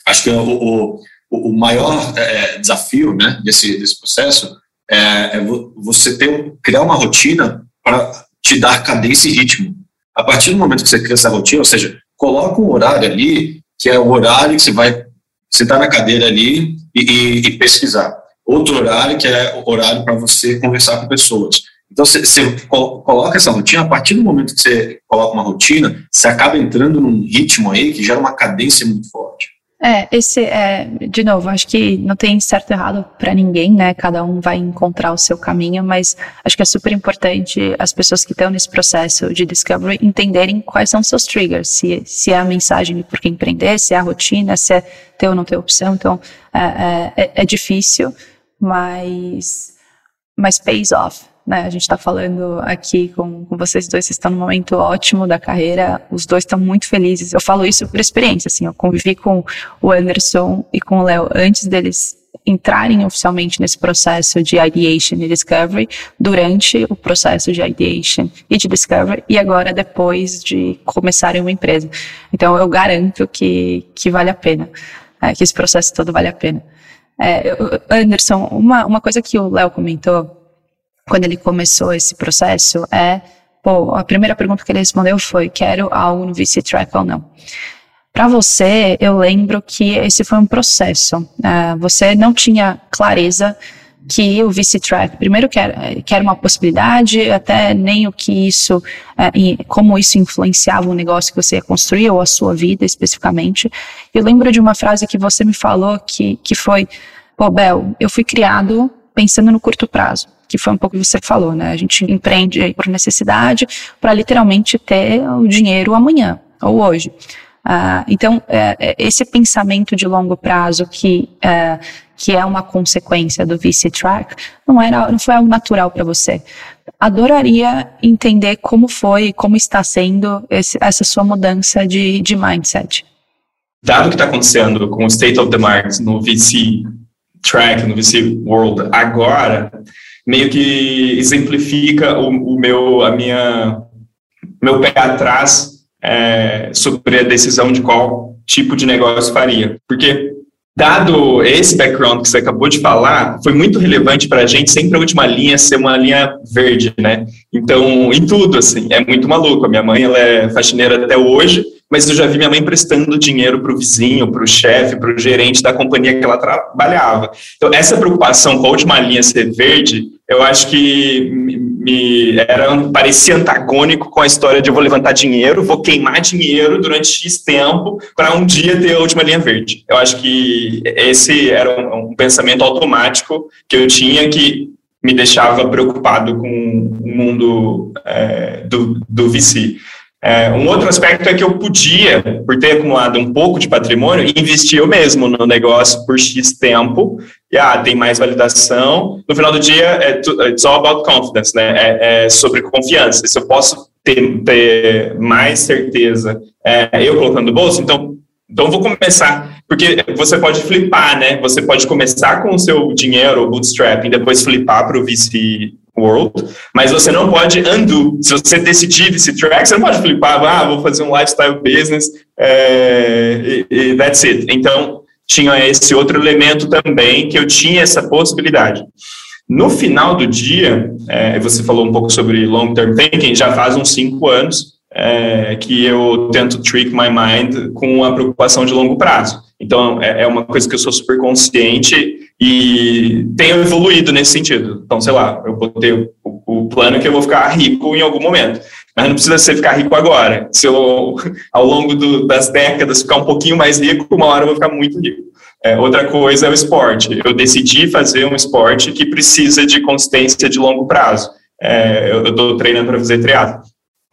acho que o, o, o maior é, desafio né, desse, desse processo é, é você ter, criar uma rotina para te dar cadência e ritmo. A partir do momento que você cria essa rotina, ou seja, coloca um horário ali, que é o horário que você vai sentar na cadeira ali e, e, e pesquisar. Outro horário que é o horário para você conversar com pessoas. Então, você, coloca essa rotina, a partir do momento que você coloca uma rotina, você acaba entrando num ritmo aí que gera uma cadência muito forte. É, esse é, de novo, acho que não tem certo e errado para ninguém, né? Cada um vai encontrar o seu caminho, mas acho que é super importante as pessoas que estão nesse processo de discovery entenderem quais são seus triggers, se, se é a mensagem de por que empreender, se é a rotina, se é ter ou não ter opção. Então, é, é, é difícil, mas, mas pays off né? A gente está falando aqui com, com vocês dois, vocês estão num momento ótimo da carreira, os dois estão muito felizes. Eu falo isso por experiência, assim, eu convivi com o Anderson e com o Léo antes deles entrarem oficialmente nesse processo de ideation e discovery, durante o processo de ideation e de discovery, e agora depois de começarem uma empresa. Então eu garanto que, que vale a pena, é, que esse processo todo vale a pena. É, Anderson, uma, uma coisa que o Léo comentou quando ele começou esse processo é, pô, a primeira pergunta que ele respondeu foi, quero algo no VC Track ou não? Para você, eu lembro que esse foi um processo. Uh, você não tinha clareza que o VC Track, primeiro que era, que era uma possibilidade, até nem o que isso, uh, como isso influenciava o negócio que você ia construir ou a sua vida especificamente. Eu lembro de uma frase que você me falou que, que foi, pô, Bel, eu fui criado pensando no curto prazo que foi um pouco que você falou, né? A gente empreende por necessidade para literalmente ter o dinheiro amanhã ou hoje. Uh, então, uh, esse pensamento de longo prazo que, uh, que é uma consequência do VC Track não, era, não foi algo natural para você. Adoraria entender como foi, como está sendo esse, essa sua mudança de, de mindset. Dado o que está acontecendo com o State of the Market no VC Track, no VC World agora, meio que exemplifica o, o meu, a minha, meu pé atrás é, sobre a decisão de qual tipo de negócio faria. Porque, dado esse background que você acabou de falar, foi muito relevante para a gente sempre a última linha ser uma linha verde, né? Então, em tudo, assim, é muito maluco. A minha mãe, ela é faxineira até hoje, mas eu já vi minha mãe emprestando dinheiro para o vizinho, para o chefe, para o gerente da companhia que ela trabalhava. Então, essa preocupação com a última linha ser verde, eu acho que me era, parecia antagônico com a história de eu vou levantar dinheiro, vou queimar dinheiro durante X tempo para um dia ter a última linha verde. Eu acho que esse era um, um pensamento automático que eu tinha que me deixava preocupado com o mundo é, do, do VC. É, um outro aspecto é que eu podia, por ter acumulado um pouco de patrimônio, investir eu mesmo no negócio por X tempo, e ah, tem mais validação. No final do dia, é it's all about confidence, né? É, é sobre confiança. Se eu posso ter, ter mais certeza, é, eu colocando no bolso, então, então vou começar porque você pode flipar, né? Você pode começar com o seu dinheiro, bootstrap, e depois flipar para o VC World, mas você não pode undo. Se você decidir VC Track, você não pode flipar, ah, vou fazer um lifestyle business, é, e, e that's it. Então, tinha esse outro elemento também, que eu tinha essa possibilidade. No final do dia, é, você falou um pouco sobre long-term thinking, já faz uns cinco anos é, que eu tento trick my mind com a preocupação de longo prazo. Então, é, é uma coisa que eu sou super consciente e tenho evoluído nesse sentido. Então, sei lá, eu botei o, o plano que eu vou ficar rico em algum momento. Mas não precisa ser ficar rico agora. Se eu, <laughs> ao longo do, das décadas, ficar um pouquinho mais rico, uma hora eu vou ficar muito rico. É, outra coisa é o esporte. Eu decidi fazer um esporte que precisa de consistência de longo prazo. É, eu estou treinando para fazer triatlo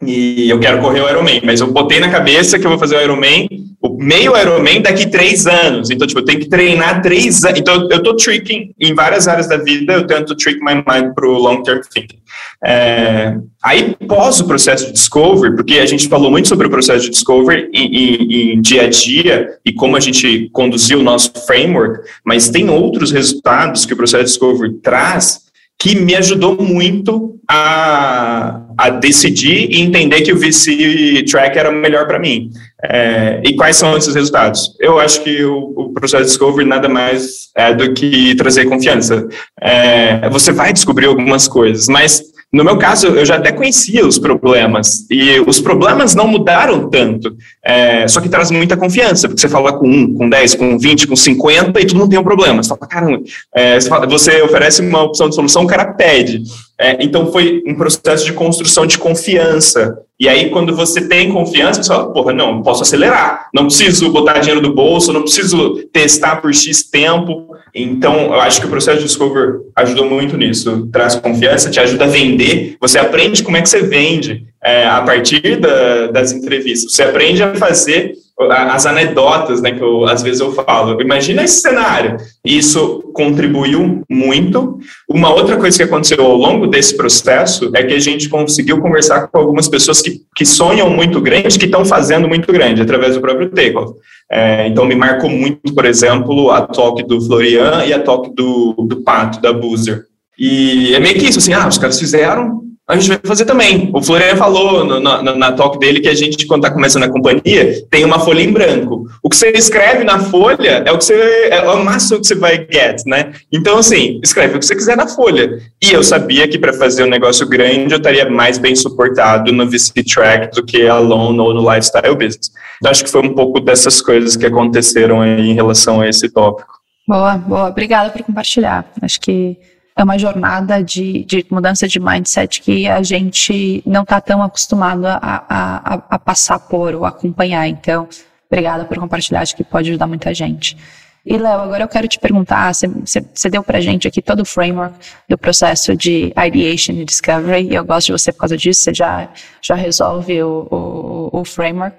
e eu quero correr o Ironman, mas eu botei na cabeça que eu vou fazer o Ironman, o meio Ironman daqui três anos. Então, tipo, eu tenho que treinar três anos. Então, eu tô tricking em várias áreas da vida, eu tento trick my mind pro long term thinking. É, aí, pós o processo de discovery, porque a gente falou muito sobre o processo de discovery em, em, em dia a dia e como a gente conduziu o nosso framework, mas tem outros resultados que o processo de discovery traz que me ajudou muito a, a decidir e entender que o VC Track era melhor para mim. É, e quais são esses resultados? Eu acho que o, o, processo discovery nada mais é do que trazer confiança. É, você vai descobrir algumas coisas, mas no meu caso, eu já até conhecia os problemas, e os problemas não mudaram tanto, é, só que traz muita confiança, porque você fala com um, com 10, com 20, com 50, e todo mundo tem um problema. Você fala, caramba, é, você oferece uma opção de solução, o cara pede. É, então, foi um processo de construção de confiança. E aí, quando você tem confiança, você fala, porra, não, posso acelerar, não preciso botar dinheiro do bolso, não preciso testar por X tempo. Então, eu acho que o processo de Discover ajudou muito nisso. Traz confiança, te ajuda a vender, você aprende como é que você vende é, a partir da, das entrevistas. Você aprende a fazer as anedotas, né, que eu, às vezes eu falo. Imagina esse cenário. Isso contribuiu muito. Uma outra coisa que aconteceu ao longo desse processo é que a gente conseguiu conversar com algumas pessoas que, que sonham muito grande, que estão fazendo muito grande, através do próprio Takeoff. É, então, me marcou muito, por exemplo, a talk do Florian e a talk do, do Pato, da Boozer. E é meio que isso, assim, ah, os caras fizeram, a gente vai fazer também. O Florian falou no, na, na talk dele que a gente, quando está começando a companhia, tem uma folha em branco. O que você escreve na folha é o que você é o máximo que você vai get, né? Então, assim, escreve o que você quiser na folha. E eu sabia que para fazer um negócio grande eu estaria mais bem suportado no VC track do que alone ou no lifestyle business. Então, acho que foi um pouco dessas coisas que aconteceram aí em relação a esse tópico. Boa, boa. Obrigada por compartilhar. Acho que é uma jornada de, de mudança de mindset que a gente não está tão acostumado a, a, a, passar por ou acompanhar. Então, obrigada por compartilhar, acho que pode ajudar muita gente. E, Léo, agora eu quero te perguntar, você deu pra gente aqui todo o framework do processo de ideation e discovery, e eu gosto de você por causa disso, você já, já resolve o, o, o framework.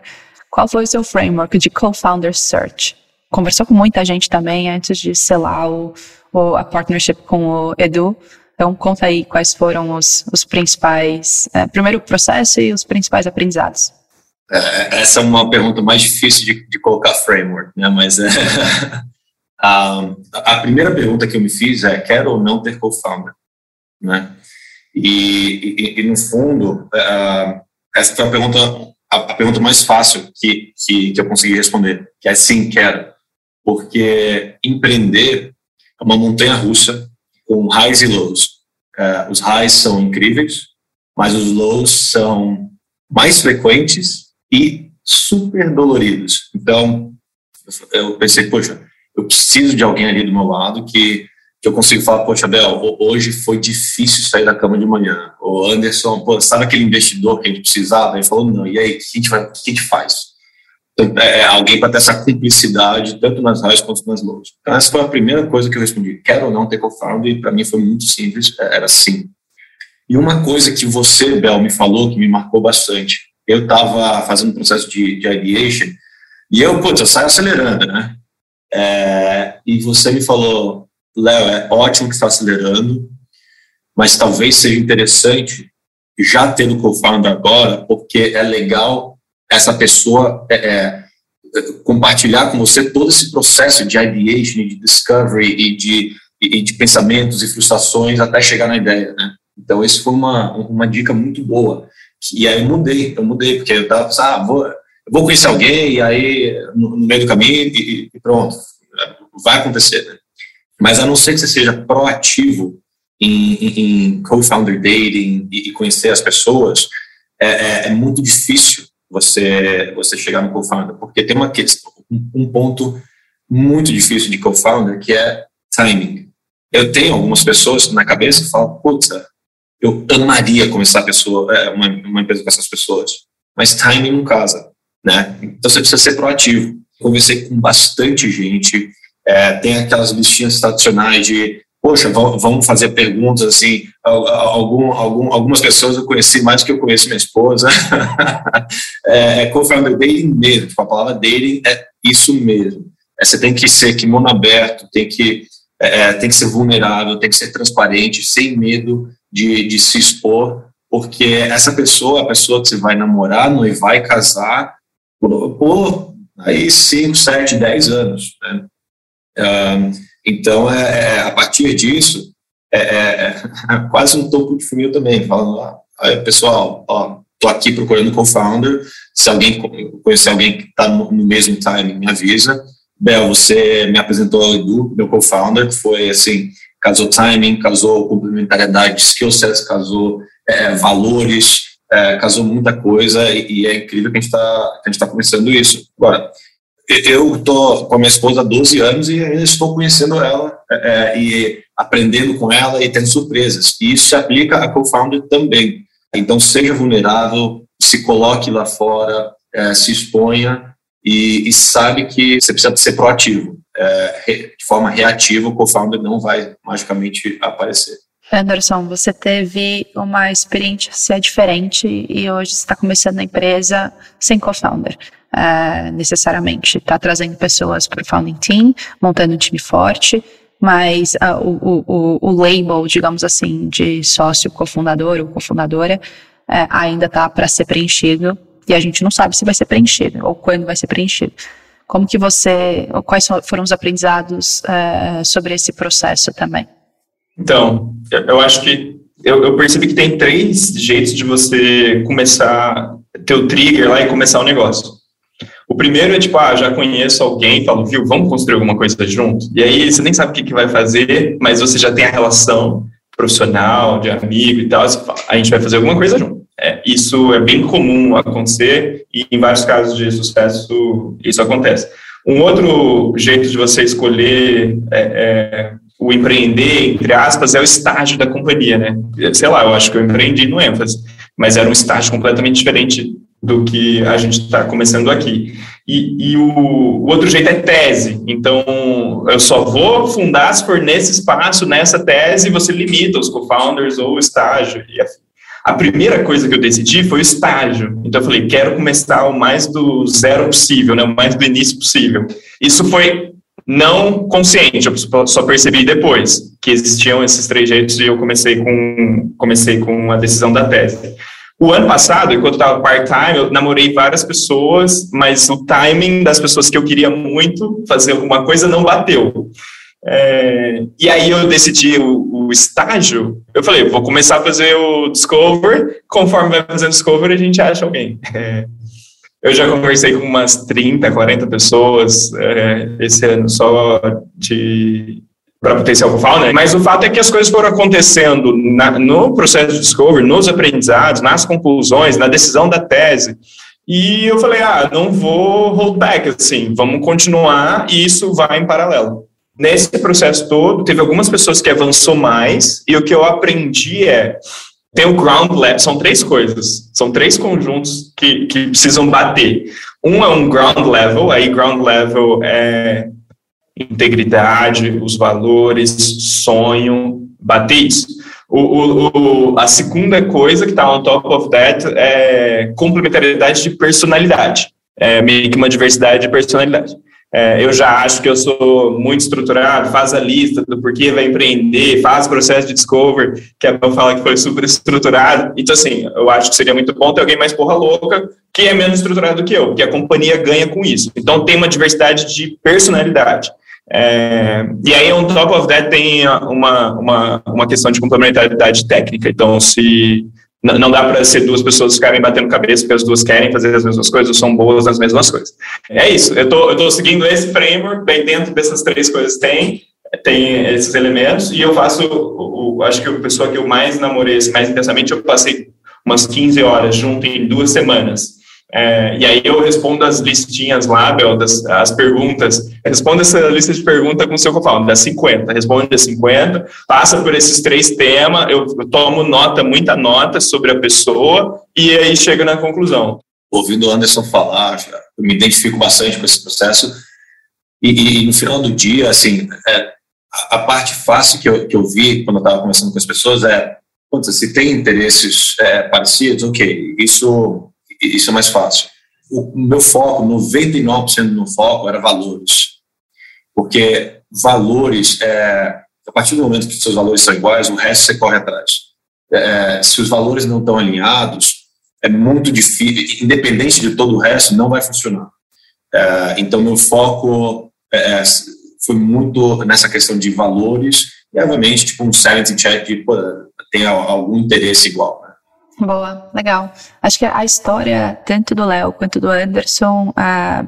Qual foi o seu framework de co-founder search? Conversou com muita gente também antes de selar o, a partnership com o Edu. Então, conta aí quais foram os, os principais, é, primeiro processo e os principais aprendizados. É, essa é uma pergunta mais difícil de, de colocar framework, né? Mas é, <laughs> a, a, primeira pergunta que eu me fiz é: quero ou não ter co-founder, né? E, e, e, no fundo, uh, essa foi a pergunta, a, a, pergunta mais fácil que, que, que eu consegui responder, que é sim, quero. Porque empreender uma montanha russa com highs e lows. Uh, os highs são incríveis, mas os lows são mais frequentes e super doloridos. Então, eu pensei, poxa, eu preciso de alguém ali do meu lado que, que eu consigo falar, poxa, Bel, hoje foi difícil sair da cama de manhã. O Anderson, pô, sabe aquele investidor que a gente precisava? Ele falou, não, e aí, o que o que a gente faz? Então, é, é alguém para ter essa cumplicidade, tanto nas highs quanto nas lows. Então, essa foi a primeira coisa que eu respondi. Quero ou não ter co-founder? E para mim foi muito simples, é, era sim. E uma coisa que você, Bel, me falou, que me marcou bastante. Eu estava fazendo um processo de, de ideation e eu, putz, eu saio acelerando, né? É, e você me falou, Léo, é ótimo que está acelerando, mas talvez seja interessante já ter o co-founder agora, porque é legal essa pessoa é, é, compartilhar com você todo esse processo de ideation, de discovery e de, e de pensamentos e frustrações até chegar na ideia, né? Então, isso foi uma, uma dica muito boa. E aí eu mudei, eu mudei, porque eu tava pensando, ah, vou, vou conhecer alguém, e aí no, no meio do caminho, e, e, pronto, vai acontecer. Né? Mas a não ser que você seja proativo em, em, em co-founder dating e, e, conhecer as pessoas, é, é, é, muito difícil você, você chegar no co-founder, porque tem uma questão, um ponto muito difícil de co-founder, que é timing. Eu tenho algumas pessoas na cabeça que falam, putz, eu amaria começar a pessoa, é, uma, uma empresa com essas pessoas, mas timing não casa, né? Então você precisa ser proativo. Conversei com bastante gente, é, tem aquelas listinhas tradicionais de, poxa, vamos fazer perguntas assim, algum, algum, algumas pessoas eu conheci mais do que eu conheço minha esposa. <laughs> é, é co-founder dating mesmo, tipo, a palavra dating é isso mesmo. É, você tem que ser kimono aberto, tem que, é, é, tem que ser vulnerável, tem que ser transparente, sem medo de, de se expor, porque essa pessoa, a pessoa que você vai namorar, noivar e casar, por, por aí 5, 7, 10 anos. Né? Um, então, é, é, a partir disso, é, é, é <laughs> quase um topo de funil também, falando, ah, pessoal, ó, tô aqui procurando co-founder, se alguém conhecer alguém que está no, no, mesmo time, me avisa. Bel, você me apresentou ao Edu, meu co-founder, foi assim, casou timing, casou complementariedade de skill sets, casou é, valores, é, casou muita coisa e, e, é incrível que a gente está tá começando isso. Agora, eu estou com a minha esposa há 12 anos e ainda estou conhecendo ela é, é, e aprendendo com ela e tendo surpresas. E isso se aplica a co-founder também. Então, seja vulnerável, se coloque lá fora, é, se exponha e, e, sabe que você precisa ser proativo é, de forma reativa, o co-founder não vai magicamente aparecer. Anderson, você teve uma experiência diferente e hoje está começando a empresa sem co-founder. É, necessariamente está trazendo pessoas para o founding team, montando um time forte, mas uh, o, o, o, label, digamos assim, de sócio cofundador ou cofundadora é, ainda está para ser preenchido e a gente não sabe se vai ser preenchido ou quando vai ser preenchido. Como que você, quais foram os aprendizados uh, sobre esse processo também? Então, eu acho que eu, eu, percebi que tem três jeitos de você começar, ter o trigger lá e começar o negócio. O primeiro é tipo, ah, já conheço alguém, falo, viu, vamos construir alguma coisa junto. E aí você nem sabe o que, que vai fazer, mas você já tem a relação profissional, de amigo e tal, fala, a gente vai fazer alguma coisa junto. É, isso é bem comum acontecer e em vários casos de sucesso isso acontece. Um outro jeito de você escolher é, é, o empreender, entre aspas, é o estágio da companhia, né? Sei lá, eu acho que eu empreendi no ênfase, mas era um estágio completamente diferente do que a gente está começando aqui. E, e o, o, outro jeito é tese. Então, eu só vou fundar se for nesse espaço, nessa tese, você limita os co-founders ou o estágio. E. A primeira coisa que eu decidi foi o estágio. Então eu falei, quero começar o mais do zero possível, né, o mais do início possível. Isso foi não consciente, eu só percebi depois que existiam esses três jeitos e eu comecei com, comecei com a decisão da tese. O ano passado, enquanto estava part-time, eu namorei várias pessoas, mas o timing das pessoas que eu queria muito fazer alguma coisa não bateu. É, e aí eu decidi o, o, estágio, eu falei, vou começar a fazer o Discover, conforme vai fazendo Discover a gente acha alguém. É, <laughs> eu já conversei com umas 30, 40 pessoas é, esse ano só de para potencial co-founder, mas o fato é que as coisas foram acontecendo na, no processo de Discover, nos aprendizados, nas conclusões, na decisão da tese, e eu falei, ah, não vou hold back, assim, vamos continuar e isso vai em paralelo. Nesse processo todo, teve algumas pessoas que avançou mais, e o que eu aprendi é tem o ground level, são três coisas, são três conjuntos que, que precisam bater. Um é um ground level, aí ground level é integridade, os valores, sonho, bater isso. O, o, o, a segunda coisa que está on top of that é complementariedade de personalidade, é meio que uma diversidade de personalidade. É, eu já acho que eu sou muito estruturado, faz a lista do porquê vai empreender, faz o processo de discover, que é bom falar que foi super estruturado. Então, assim, eu acho que seria muito bom ter alguém mais porra louca que é menos estruturado que eu, porque a companhia ganha com isso. Então, tem uma diversidade de personalidade. É, e aí, on top of that, tem uma, uma, uma questão de complementaridade técnica. Então, se não dá para ser duas pessoas ficarem batendo cabeça porque as duas querem fazer as mesmas coisas ou são boas nas mesmas coisas. É isso. Eu tô, eu tô seguindo esse framework, bem dentro dessas três coisas tem, tem esses elementos, e eu faço, o, o, acho que a pessoa que eu mais namorei assim, mais intensamente, eu passei umas 15 horas junto em duas semanas. É, e aí eu respondo as listinhas lá, Bel, das, as perguntas. Responda essa lista de perguntas com o seu falo, das 50. Responde as 50, passa por esses três temas, eu, eu tomo nota, muita nota sobre a pessoa, e aí chega na conclusão. Ouvindo o Anderson falar, eu me identifico bastante com esse processo, e, e no final do dia, assim, é, a, a parte fácil que eu, que eu vi quando eu estava conversando com as pessoas é, se tem interesses é, parecidos, ok, isso isso é mais fácil. O meu foco, 99% do meu foco era valores. Porque valores, é, a partir do momento que seus valores são iguais, o resto você corre atrás. É, se os valores não estão alinhados, é muito difícil, independente de todo o resto, não vai funcionar. É, então, meu foco é, é, foi muito nessa questão de valores e, obviamente, tipo um sanity check tem algum interesse igual. Boa, legal. Acho que a história, tanto do Léo quanto do Anderson, ah,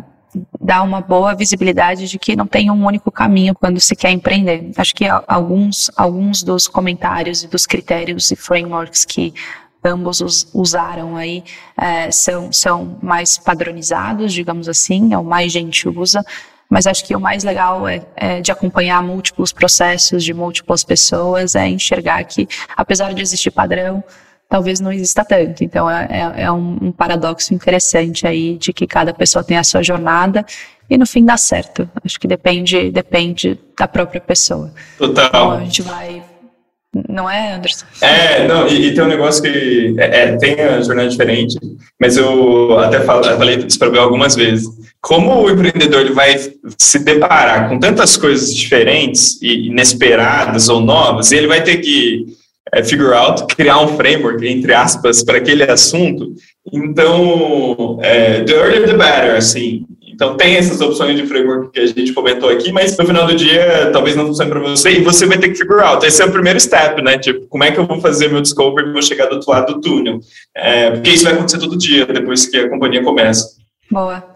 dá uma boa visibilidade de que não tem um único caminho quando se quer empreender. Acho que alguns, alguns dos comentários e dos critérios e frameworks que ambos os, usaram aí eh, são, são mais padronizados, digamos assim, é o mais gente usa, mas acho que o mais legal é, é, de acompanhar múltiplos processos de múltiplas pessoas, é enxergar que, apesar de existir padrão, talvez não exista tanto. Então é, é, é um, um, paradoxo interessante aí de que cada pessoa tem a sua jornada e no fim dá certo. Acho que depende, depende da própria pessoa. Total. Então a gente vai. Não é, Anderson? É, não, e, e tem um negócio que é, é, tem a jornada diferente, mas eu até falo, eu falei isso para algumas vezes. Como o empreendedor ele vai se deparar com tantas coisas diferentes e inesperadas ou novas, ele vai ter que é, figure out, criar um framework, entre aspas, para aquele assunto. Então, é, the earlier the better, assim. Então, tem essas opções de framework que a gente comentou aqui, mas no final do dia, talvez não funcione para você e você vai ter que figure out. Esse é o primeiro step, né? Tipo, como é que eu vou fazer meu discovery e vou chegar do outro lado do túnel? É, porque isso vai acontecer todo dia, depois que a companhia começa. Boa.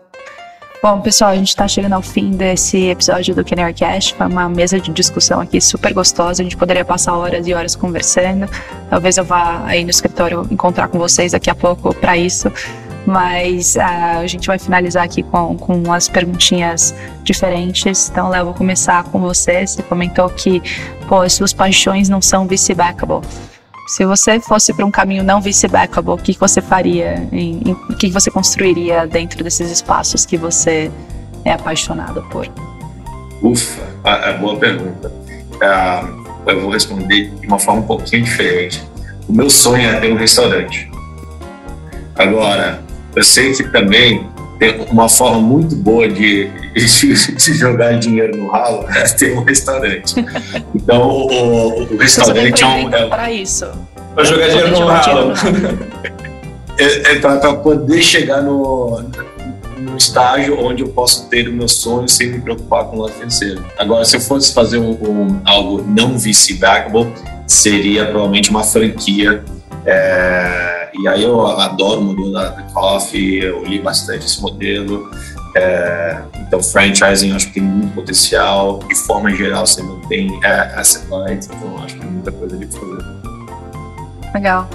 Bom, pessoal, a gente está chegando ao fim desse episódio do Kenner Cash. Foi uma mesa de discussão aqui super gostosa. A gente poderia passar horas e horas conversando. Talvez eu vá aí no escritório encontrar com vocês daqui a pouco para isso. Mas uh, a gente vai finalizar aqui com, com umas perguntinhas diferentes. Então, Léo, vou começar com você. Você comentou que pô, as suas paixões não são vice-backable. Se você fosse para um caminho não vice-backable, o que você faria? Em, em, o que você construiria dentro desses espaços que você é apaixonado por? Ufa, é boa pergunta. Uh, eu vou responder de uma forma um pouquinho diferente. O meu sonho é ter um restaurante. Agora, eu sei que também tem uma forma muito boa de, <laughs> de, de jogar dinheiro no ralo <laughs> é ter um restaurante. Então, o, o restaurante é um. É, para isso. Para jogar dinheiro no ralo. <laughs> É, é para poder chegar no, no estágio onde eu posso ter o meu sonho sem me preocupar com o lado financeiro. Agora, se eu fosse fazer um, um algo não vice-backable, seria provavelmente uma franquia. É, e aí eu adoro o modelo da, da Coffee, eu li bastante esse modelo. É, então, franchising acho que tem muito potencial. De forma geral, você não tem é, asset light, então acho que tem muita coisa de fazer. Legal.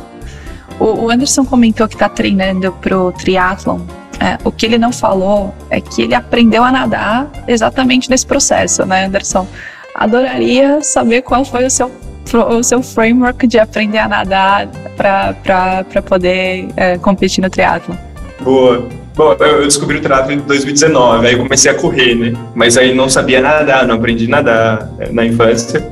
O, Anderson comentou que está treinando para o triatlon. É, o que ele não falou é que ele aprendeu a nadar exatamente nesse processo, né, Anderson? Adoraria saber qual foi o seu o seu framework de aprender a nadar para poder é, competir no triatlo? Boa. Bom, eu descobri o triatlo em 2019, aí comecei a correr, né? Mas aí não sabia nadar, não aprendi a nadar é, na infância.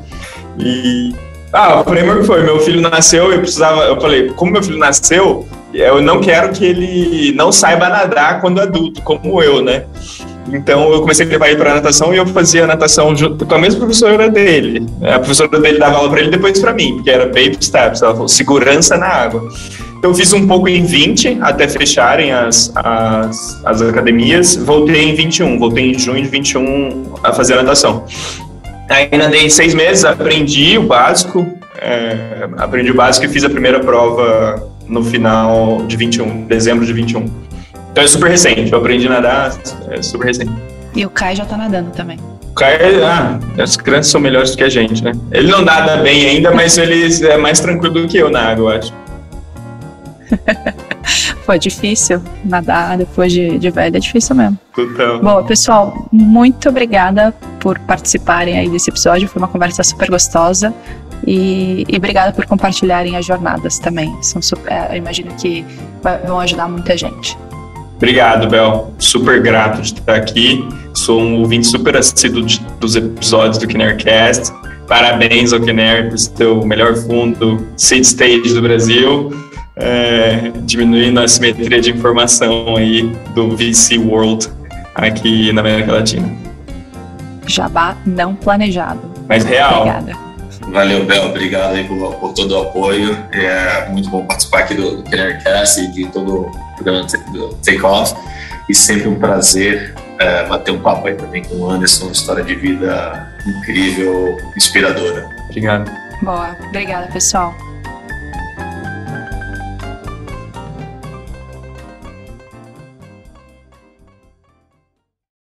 E ah, o framework foi, meu filho nasceu, eu precisava, eu falei, como meu filho nasceu, eu não quero que ele não saiba nadar quando adulto, como eu, né? Então eu comecei a levar ele para natação e eu fazia natação junto com a mesma professora dele. A professora dele dava aula para ele depois para mim, porque era baby steps, ela falou segurança na água. Então eu fiz um pouco em 20 até fecharem as, as, as academias, voltei em 21, voltei em junho de 21 a fazer natação. Aí nadei seis meses, aprendi o básico, é, aprendi o básico e fiz a primeira prova no final de 21, dezembro de 21. Então é super recente, eu aprendi a nadar, é super recente. E o Kai já tá nadando também. O Kai, ah, as crianças são melhores do que a gente, né? Ele não nada bem ainda, mas ele é mais tranquilo do que eu na água, eu acho. <laughs> Foi difícil nadar depois de, de velho, é difícil mesmo. Total. Bom, pessoal, muito obrigada por participarem aí desse episódio, foi uma conversa super gostosa. E, e obrigada por compartilharem as jornadas também. São super, é, eu imagino que vão ajudar muita gente. Obrigado, Bel. Super grato de estar aqui. Sou um ouvinte super assíduo dos episódios do Kinercast. Parabéns ao Kiner por ser o melhor fundo seed stage do Brasil, é, diminuindo a simetria de informação aí do VC World aqui na América Latina. Jabá não planejado. Mas real. Obrigada. Valeu, Bel. Obrigado aí por, por, todo o apoio. É muito bom participar aqui do, do Cast e de todo o programa do Take Off. E sempre um prazer é, bater um papo aí também com o Anderson. Uma história de vida incrível, inspiradora. Obrigado. Boa. Obrigada, pessoal.